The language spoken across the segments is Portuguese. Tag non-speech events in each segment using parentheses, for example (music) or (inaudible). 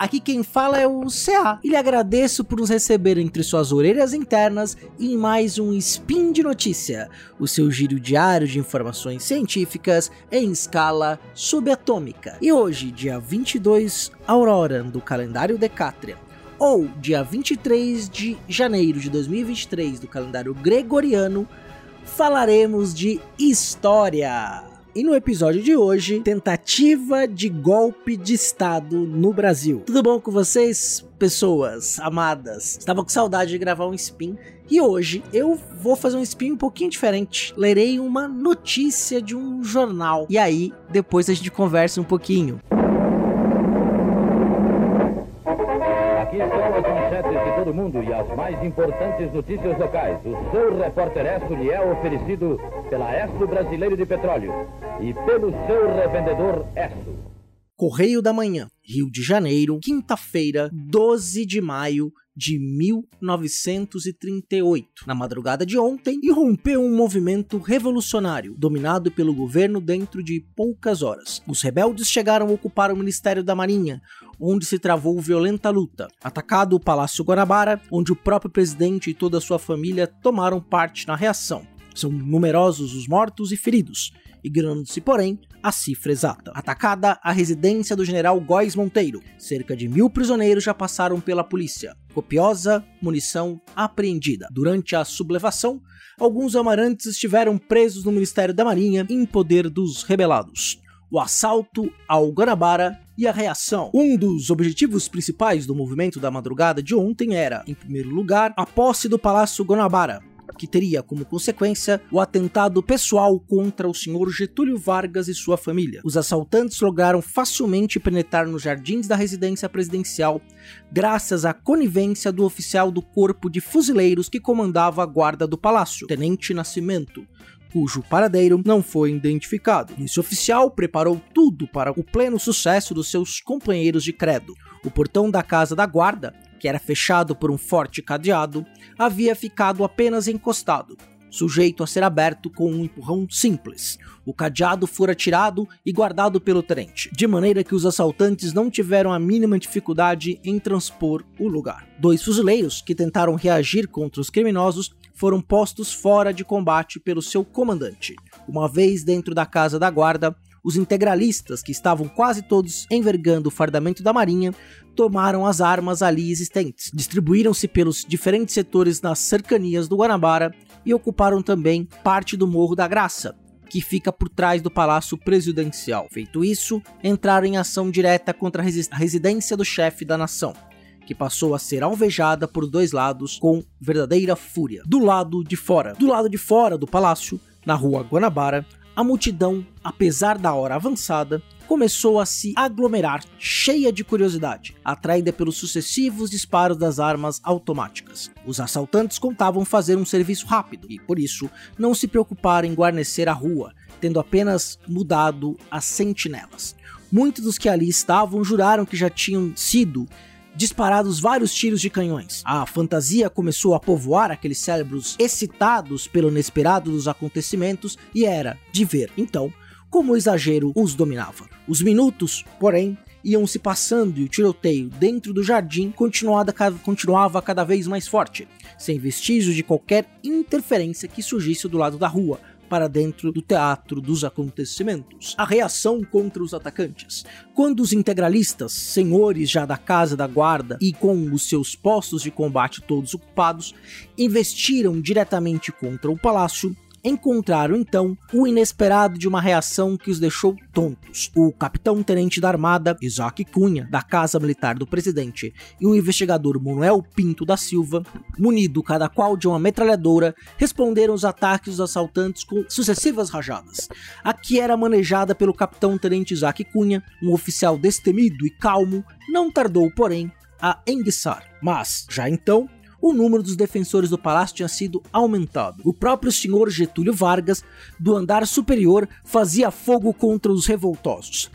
Aqui quem fala é o CA e lhe agradeço por nos receber entre suas orelhas internas em mais um Spin de Notícia, o seu giro diário de informações científicas em escala subatômica. E hoje, dia 22 Aurora do calendário Decatrian, ou dia 23 de janeiro de 2023 do calendário gregoriano, falaremos de história. E no episódio de hoje, tentativa de golpe de Estado no Brasil. Tudo bom com vocês, pessoas amadas? Estava com saudade de gravar um spin e hoje eu vou fazer um spin um pouquinho diferente. Lerei uma notícia de um jornal e aí depois a gente conversa um pouquinho. Todo mundo e as mais importantes notícias locais. O seu repórter Esso lhe é oferecido pela Esso Brasileiro de Petróleo e pelo seu revendedor Esso. Correio da Manhã, Rio de Janeiro, quinta-feira, 12 de maio de 1938. Na madrugada de ontem, irrompeu um movimento revolucionário, dominado pelo governo dentro de poucas horas. Os rebeldes chegaram a ocupar o Ministério da Marinha, onde se travou violenta luta. Atacado o Palácio Guanabara, onde o próprio presidente e toda a sua família tomaram parte na reação. São numerosos os mortos e feridos, ignorando-se, porém, a cifra exata. Atacada a residência do general Góes Monteiro, cerca de mil prisioneiros já passaram pela polícia. Copiosa munição apreendida. Durante a sublevação, alguns amarantes estiveram presos no Ministério da Marinha em poder dos rebelados o assalto ao Guanabara e a reação. Um dos objetivos principais do movimento da madrugada de ontem era, em primeiro lugar, a posse do Palácio Guanabara, que teria como consequência o atentado pessoal contra o senhor Getúlio Vargas e sua família. Os assaltantes lograram facilmente penetrar nos jardins da residência presidencial, graças à conivência do oficial do Corpo de Fuzileiros que comandava a guarda do palácio, Tenente Nascimento, cujo paradeiro não foi identificado. Esse oficial preparou tudo para o pleno sucesso dos seus companheiros de credo. O portão da casa da guarda, que era fechado por um forte cadeado, havia ficado apenas encostado, sujeito a ser aberto com um empurrão simples. O cadeado fora tirado e guardado pelo tenente, de maneira que os assaltantes não tiveram a mínima dificuldade em transpor o lugar. Dois fuzileiros que tentaram reagir contra os criminosos foram postos fora de combate pelo seu comandante. Uma vez dentro da casa da guarda, os integralistas, que estavam quase todos envergando o fardamento da marinha, tomaram as armas ali existentes, distribuíram-se pelos diferentes setores nas cercanias do Guanabara e ocuparam também parte do Morro da Graça, que fica por trás do Palácio Presidencial. Feito isso, entraram em ação direta contra a residência do chefe da nação, que passou a ser alvejada por dois lados com verdadeira fúria. Do lado de fora, do lado de fora do palácio, na rua Guanabara, a multidão, apesar da hora avançada, começou a se aglomerar, cheia de curiosidade, atraída pelos sucessivos disparos das armas automáticas. Os assaltantes contavam fazer um serviço rápido e, por isso, não se preocuparam em guarnecer a rua, tendo apenas mudado as sentinelas. Muitos dos que ali estavam juraram que já tinham sido disparados vários tiros de canhões. A fantasia começou a povoar aqueles cérebros excitados pelo inesperado dos acontecimentos e era de ver, então, como o exagero os dominava. Os minutos, porém, iam se passando e o tiroteio dentro do jardim continuava cada vez mais forte, sem vestígios de qualquer interferência que surgisse do lado da rua, para dentro do teatro dos acontecimentos. A reação contra os atacantes. Quando os integralistas, senhores já da casa da guarda e com os seus postos de combate todos ocupados, investiram diretamente contra o palácio, encontraram então o inesperado de uma reação que os deixou tontos. O capitão-tenente da Armada, Isaac Cunha, da Casa Militar do Presidente, e o investigador Manuel Pinto da Silva, munido cada qual de uma metralhadora, responderam os ataques dos assaltantes com sucessivas rajadas. A que era manejada pelo capitão-tenente Isaac Cunha, um oficial destemido e calmo, não tardou, porém, a enguiçar. Mas, já então, o número dos defensores do palácio tinha sido aumentado. O próprio senhor Getúlio Vargas, do andar superior, fazia fogo contra os revoltosos.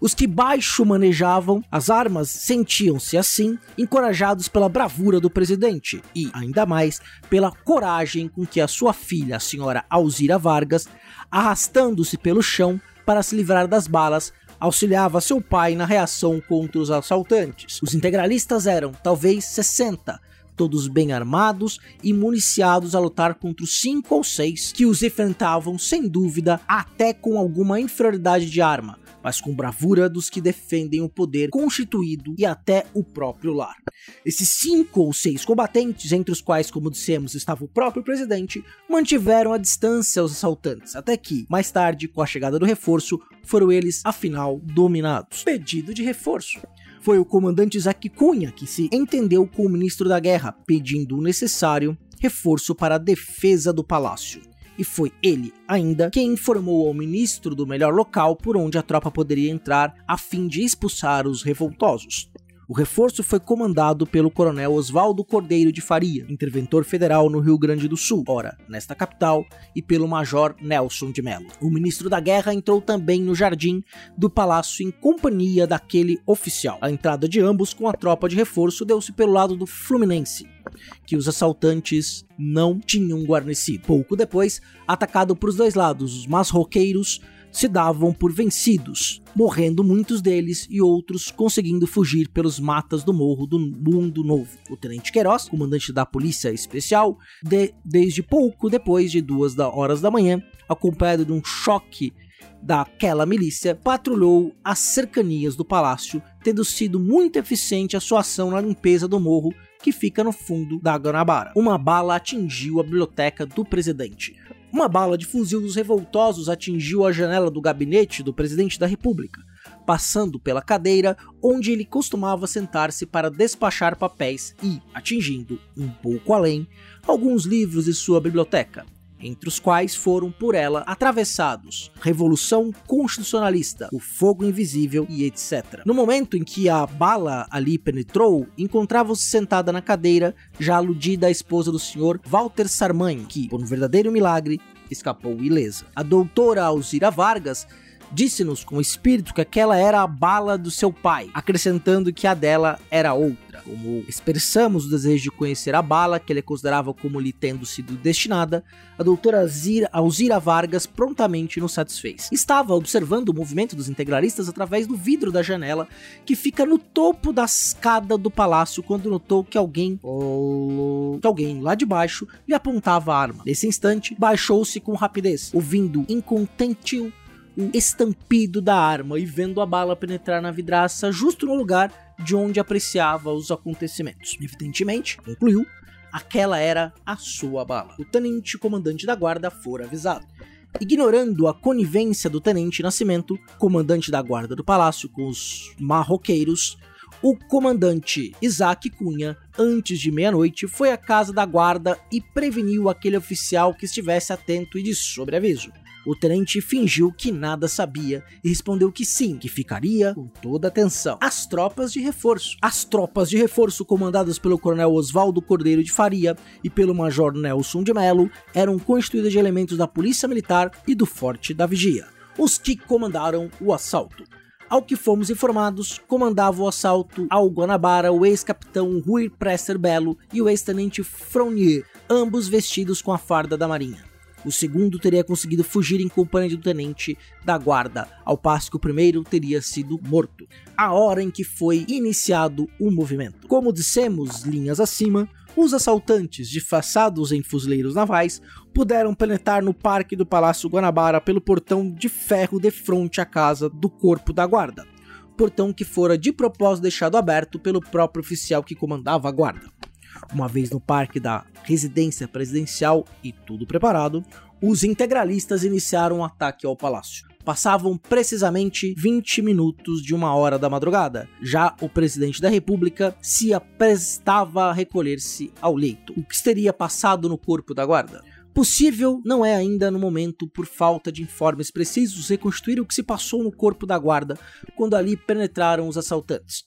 Os que baixo manejavam as armas sentiam-se assim encorajados pela bravura do presidente e, ainda mais, pela coragem com que a sua filha, a senhora Alzira Vargas, arrastando-se pelo chão para se livrar das balas, auxiliava seu pai na reação contra os assaltantes. Os integralistas eram, talvez, 60, todos bem armados e municiados a lutar contra os cinco ou seis que os enfrentavam sem dúvida até com alguma inferioridade de arma, mas com bravura dos que defendem o poder constituído e até o próprio lar. Esses cinco ou seis combatentes, entre os quais, como dissemos, estava o próprio presidente, mantiveram a distância aos assaltantes, até que, mais tarde, com a chegada do reforço, foram eles, afinal, dominados. Pedido de reforço foi o comandante Isaac Cunha que se entendeu com o ministro da Guerra, pedindo o necessário reforço para a defesa do palácio. E foi ele, ainda, quem informou ao ministro do melhor local por onde a tropa poderia entrar a fim de expulsar os revoltosos. O reforço foi comandado pelo coronel Oswaldo Cordeiro de Faria, interventor federal no Rio Grande do Sul, ora, nesta capital, e pelo major Nelson de Mello. O ministro da Guerra entrou também no jardim do palácio em companhia daquele oficial. A entrada de ambos com a tropa de reforço deu-se pelo lado do Fluminense, que os assaltantes não tinham guarnecido. Pouco depois, atacado por os dois lados, os masroqueiros se davam por vencidos, morrendo muitos deles e outros conseguindo fugir pelos matas do morro do Mundo Novo. O tenente Queiroz, comandante da Polícia Especial, de, desde pouco depois de duas horas da manhã, acompanhado de um choque daquela milícia, patrulhou as cercanias do palácio, tendo sido muito eficiente a sua ação na limpeza do morro que fica no fundo da Guanabara. Uma bala atingiu a biblioteca do presidente. Uma bala de fuzil dos revoltosos atingiu a janela do gabinete do presidente da República, passando pela cadeira onde ele costumava sentar-se para despachar papéis e, atingindo, um pouco além, alguns livros de sua biblioteca, entre os quais foram por ela atravessados Revolução Constitucionalista, O Fogo Invisível e etc. No momento em que a bala ali penetrou, encontrava-se sentada na cadeira, já aludida a esposa do senhor Walter Sarmanho, que, por um verdadeiro milagre, escapou ilesa. A doutora Alzira Vargas disse-nos com espírito que aquela era a bala do seu pai, acrescentando que a dela era outra. Como expressamos o desejo de conhecer a bala, que ele considerava como lhe tendo sido destinada, a doutora Zira, Alzira Vargas prontamente nos satisfez. Estava observando o movimento dos integralistas através do vidro da janela, que fica no topo da escada do palácio, quando notou que alguém, que alguém lá de baixo lhe apontava a arma. Nesse instante, baixou-se com rapidez, ouvindo incontentil o estampido da arma e vendo a bala penetrar na vidraça justo no lugar de onde apreciava os acontecimentos. Evidentemente, concluiu, aquela era a sua bala. O tenente comandante da guarda fora avisado. Ignorando a conivência do tenente Nascimento, comandante da guarda do palácio, com os marroqueiros, o comandante Isaac Cunha, antes de meia-noite, foi à casa da guarda e preveniu aquele oficial que estivesse atento e de sobreaviso. O tenente fingiu que nada sabia e respondeu que sim, que ficaria com toda atenção. As tropas de reforço. As tropas de reforço comandadas pelo coronel Oswaldo Cordeiro de Faria e pelo major Nelson de Mello eram constituídas de elementos da Polícia Militar e do Forte da Vigia, os que comandaram o assalto. Ao que fomos informados, comandava o assalto ao Guanabara o ex-capitão Rui Presser Belo e o ex-tenente Fronier, ambos vestidos com a farda da marinha. O segundo teria conseguido fugir em companhia do tenente da guarda, ao passo que o primeiro teria sido morto. A hora em que foi iniciado o movimento. Como dissemos linhas acima, os assaltantes, disfarçados em fuzileiros navais, puderam penetrar no parque do Palácio Guanabara pelo portão de ferro de frente à casa do corpo da guarda. Portão que fora de propósito deixado aberto pelo próprio oficial que comandava a guarda. Uma vez no parque da residência presidencial e tudo preparado, os integralistas iniciaram um ataque ao palácio. Passavam precisamente 20 minutos de uma hora da madrugada. Já o presidente da república se aprestava a recolher-se ao leito. O que teria passado no corpo da guarda? Possível não é ainda no momento, por falta de informes precisos, reconstruir o que se passou no corpo da guarda quando ali penetraram os assaltantes.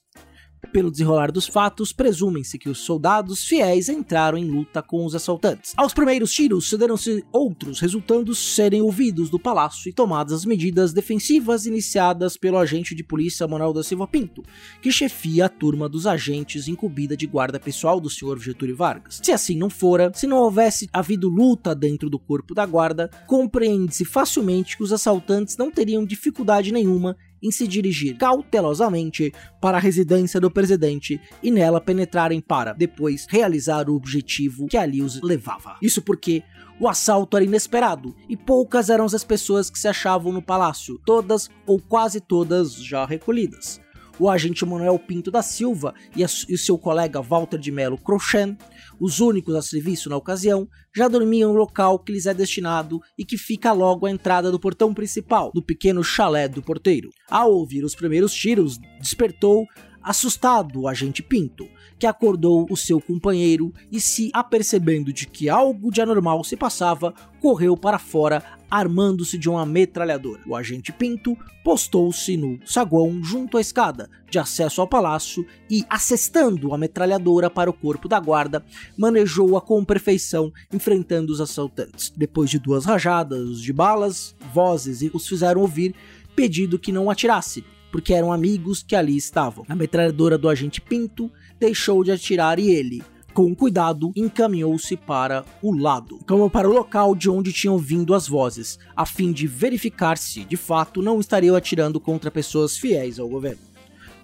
Pelo desenrolar dos fatos, presumem-se que os soldados fiéis entraram em luta com os assaltantes. Aos primeiros tiros, cederam-se outros, resultando serem ouvidos do palácio e tomadas as medidas defensivas iniciadas pelo agente de polícia Manuel da Silva Pinto, que chefia a turma dos agentes incumbida de guarda pessoal do senhor Getúlio Vargas. Se assim não fora, se não houvesse havido luta dentro do corpo da guarda, compreende-se facilmente que os assaltantes não teriam dificuldade nenhuma em se dirigir cautelosamente para a residência do presidente e nela penetrarem para, depois, realizar o objetivo que ali os levava. Isso porque o assalto era inesperado e poucas eram as pessoas que se achavam no palácio, todas ou quase todas já recolhidas o agente Manuel Pinto da Silva e, a, e seu colega Walter de Melo Crochen, os únicos a serviço na ocasião, já dormiam no local que lhes é destinado e que fica logo à entrada do portão principal, do pequeno chalé do porteiro. Ao ouvir os primeiros tiros, despertou assustado o agente Pinto, que acordou o seu companheiro e, se apercebendo de que algo de anormal se passava, correu para fora armando-se de uma metralhadora. O agente Pinto postou-se no saguão junto à escada de acesso ao palácio e, assestando a metralhadora para o corpo da guarda, manejou-a com perfeição, enfrentando os assaltantes. Depois de duas rajadas de balas, vozes os fizeram ouvir pedido que não atirasse, porque eram amigos que ali estavam. A metralhadora do agente Pinto deixou de atirar e ele, com cuidado, encaminhou-se para o lado, como para o local de onde tinham vindo as vozes, a fim de verificar se, de fato, não estariam atirando contra pessoas fiéis ao governo.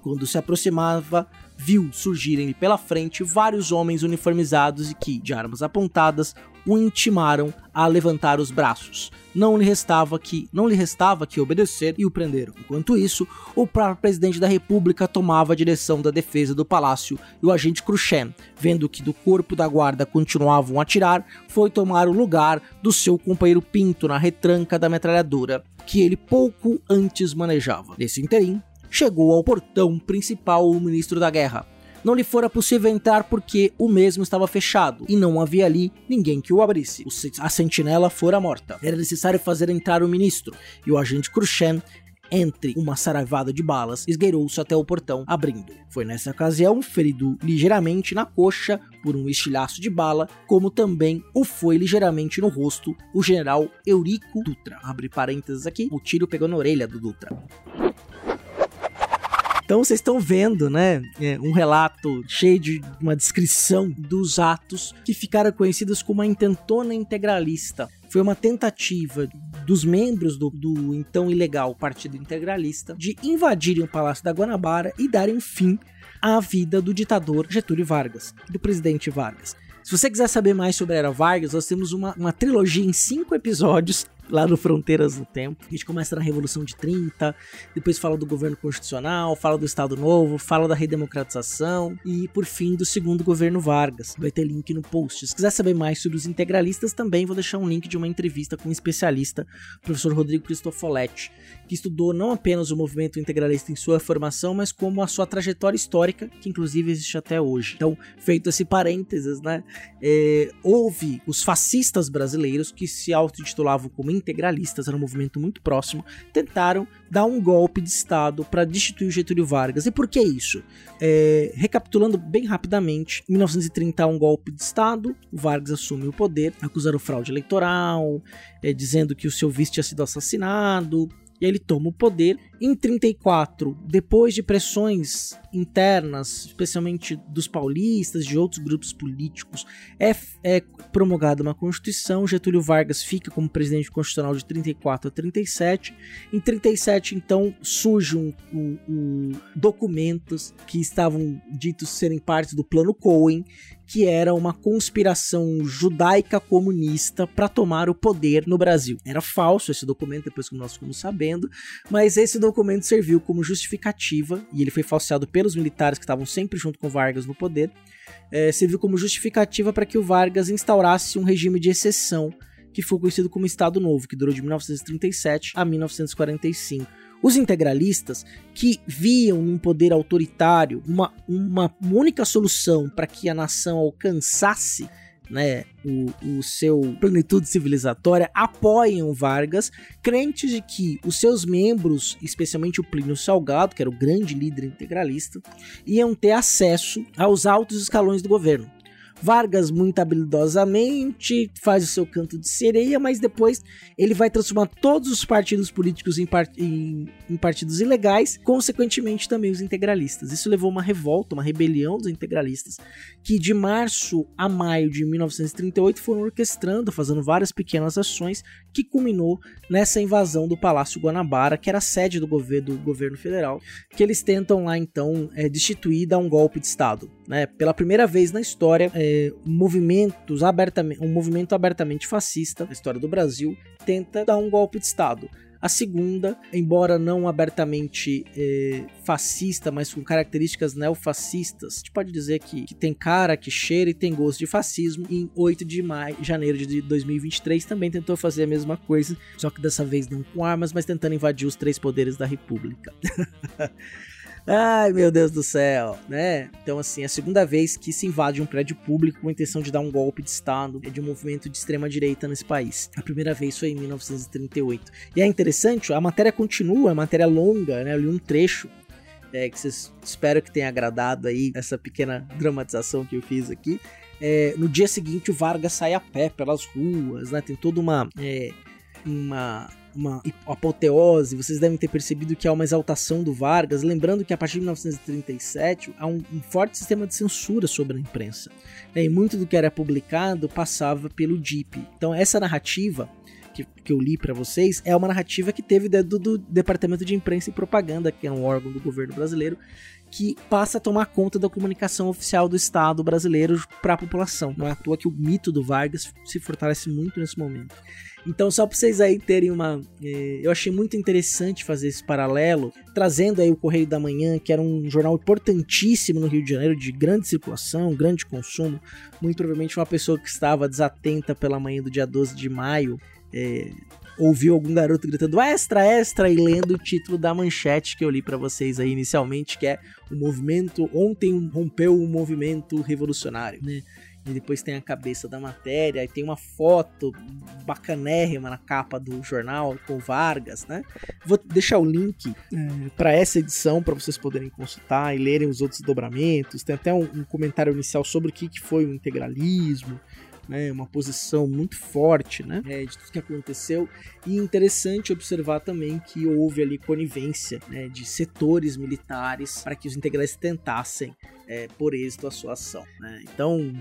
Quando se aproximava, viu surgirem pela frente vários homens uniformizados e que, de armas apontadas, o intimaram a levantar os braços. Não lhe restava que não lhe restava que obedecer e o prenderam. Enquanto isso, o próprio presidente da República tomava a direção da defesa do palácio e o agente Khrushchev, vendo que do corpo da guarda continuavam a atirar, foi tomar o lugar do seu companheiro Pinto na retranca da metralhadora que ele pouco antes manejava. Nesse interim, chegou ao portão principal o ministro da guerra. Não lhe fora possível entrar porque o mesmo estava fechado e não havia ali ninguém que o abrisse. A sentinela fora morta. Era necessário fazer entrar o ministro e o agente Khrushchev entre uma saraivada de balas, esgueirou-se até o portão, abrindo. Foi nessa ocasião ferido ligeiramente na coxa por um estilhaço de bala, como também o foi ligeiramente no rosto o general Eurico Dutra. Abre parênteses aqui, o tiro pegou na orelha do Dutra. Então vocês estão vendo, né, é, um relato cheio de uma descrição dos atos que ficaram conhecidos como a intentona integralista. Foi uma tentativa dos membros do, do então ilegal Partido Integralista de invadirem o Palácio da Guanabara e darem fim à vida do ditador Getúlio Vargas, do presidente Vargas. Se você quiser saber mais sobre a Era Vargas, nós temos uma, uma trilogia em cinco episódios lá no Fronteiras do Tempo. A gente começa na Revolução de 30, depois fala do governo constitucional, fala do Estado Novo, fala da redemocratização e, por fim, do segundo governo Vargas. Vai ter link no post. Se quiser saber mais sobre os integralistas, também vou deixar um link de uma entrevista com um especialista, o professor Rodrigo Cristofoletti, que estudou não apenas o movimento integralista em sua formação, mas como a sua trajetória histórica, que inclusive existe até hoje. Então, feito esse parênteses, né? É, houve os fascistas brasileiros que se autotitulavam como integralistas, era um movimento muito próximo, tentaram dar um golpe de Estado para destituir o Getúlio Vargas. E por que isso? É, recapitulando bem rapidamente, em 1930 um golpe de Estado, Vargas assume o poder, acusaram fraude eleitoral, é, dizendo que o seu vice tinha sido assassinado, e ele toma o poder. Em 34, depois de pressões internas, especialmente dos paulistas, de outros grupos políticos, é, é promulgada uma Constituição. Getúlio Vargas fica como presidente constitucional de 34 a 37. Em 37, então, surgem um, um, documentos que estavam ditos serem parte do Plano Cohen, que era uma conspiração judaica comunista para tomar o poder no Brasil. Era falso esse documento, depois como nós ficamos sabendo, mas esse documento serviu como justificativa, e ele foi falseado pelos militares que estavam sempre junto com Vargas no poder, é, serviu como justificativa para que o Vargas instaurasse um regime de exceção que foi conhecido como Estado Novo, que durou de 1937 a 1945. Os integralistas, que viam num poder autoritário uma, uma única solução para que a nação alcançasse né, o, o, seu plenitude civilizatória, apoiam Vargas, crentes de que os seus membros, especialmente o Plínio Salgado, que era o grande líder integralista, iam ter acesso aos altos escalões do governo. Vargas, muito habilidosamente, faz o seu canto de sereia, mas depois ele vai transformar todos os partidos políticos em, em, em partidos ilegais, consequentemente também os integralistas. Isso levou a uma revolta, uma rebelião dos integralistas, que de março a maio de 1938 foram orquestrando, fazendo várias pequenas ações que culminou nessa invasão do Palácio Guanabara, que era sede do governo, do governo federal, que eles tentam lá então é, destituir e dar um golpe de Estado. Né? Pela primeira vez na história, é, movimentos abertamente, um movimento abertamente fascista na história do Brasil tenta dar um golpe de Estado. A segunda, embora não abertamente é, fascista, mas com características neofascistas, a gente pode dizer que, que, tem cara, que cheira e tem gosto de fascismo. Em 8 de maio, janeiro de 2023 também tentou fazer a mesma coisa, só que dessa vez não com armas, mas tentando invadir os três poderes da República. (laughs) Ai, meu Deus do céu, né? Então, assim, é a segunda vez que se invade um prédio público com a intenção de dar um golpe de Estado de um movimento de extrema-direita nesse país. A primeira vez foi em 1938. E é interessante, a matéria continua, é matéria longa, né? Eu li um trecho é, que vocês espero que tenha agradado aí essa pequena dramatização que eu fiz aqui. É, no dia seguinte, o Vargas sai a pé pelas ruas, né? Tem toda uma. É, uma uma apoteose, vocês devem ter percebido que há uma exaltação do Vargas, lembrando que a partir de 1937 há um, um forte sistema de censura sobre a imprensa. Né? E muito do que era publicado passava pelo DIP. Então essa narrativa que, que eu li para vocês é uma narrativa que teve do, do Departamento de Imprensa e Propaganda, que é um órgão do governo brasileiro, que passa a tomar conta da comunicação oficial do Estado brasileiro para a população. Não é à toa que o mito do Vargas se fortalece muito nesse momento. Então, só para vocês aí terem uma. Eh, eu achei muito interessante fazer esse paralelo, trazendo aí o Correio da Manhã, que era um jornal importantíssimo no Rio de Janeiro, de grande circulação, grande consumo. Muito provavelmente uma pessoa que estava desatenta pela manhã do dia 12 de maio. Eh, ouviu algum garoto gritando extra, extra e lendo o título da manchete que eu li para vocês aí inicialmente, que é o movimento ontem rompeu o movimento revolucionário, né? E depois tem a cabeça da matéria, e tem uma foto bacanérrima na capa do jornal com Vargas, né? Vou deixar o link é, para essa edição para vocês poderem consultar e lerem os outros dobramentos. Tem até um, um comentário inicial sobre o que, que foi o integralismo. Né, uma posição muito forte né, é, de tudo que aconteceu. E interessante observar também que houve ali conivência né, de setores militares para que os integralistas tentassem é, por êxito a sua ação. Né. Então,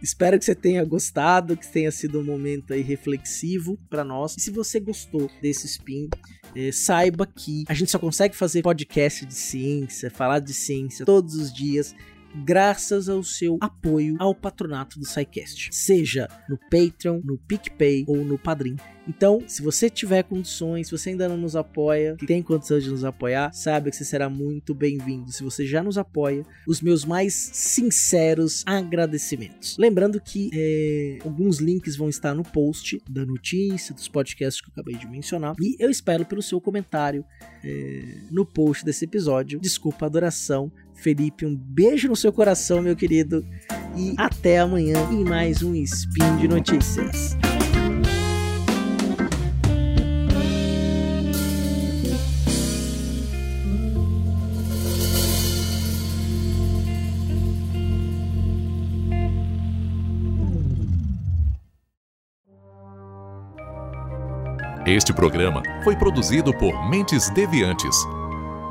Espero que você tenha gostado, que tenha sido um momento aí reflexivo para nós. E se você gostou desse spin, é, saiba que a gente só consegue fazer podcast de ciência, falar de ciência todos os dias graças ao seu apoio ao patronato do SciCast, seja no Patreon, no PicPay ou no Padrim. Então, se você tiver condições, se você ainda não nos apoia, que tem condições de nos apoiar, sabe que você será muito bem-vindo. Se você já nos apoia, os meus mais sinceros agradecimentos. Lembrando que é, alguns links vão estar no post da notícia, dos podcasts que eu acabei de mencionar. E eu espero pelo seu comentário é, no post desse episódio. Desculpa a adoração. Felipe, um beijo no seu coração, meu querido. E até amanhã em mais um Spin de Notícias. Este programa foi produzido por Mentes Deviantes.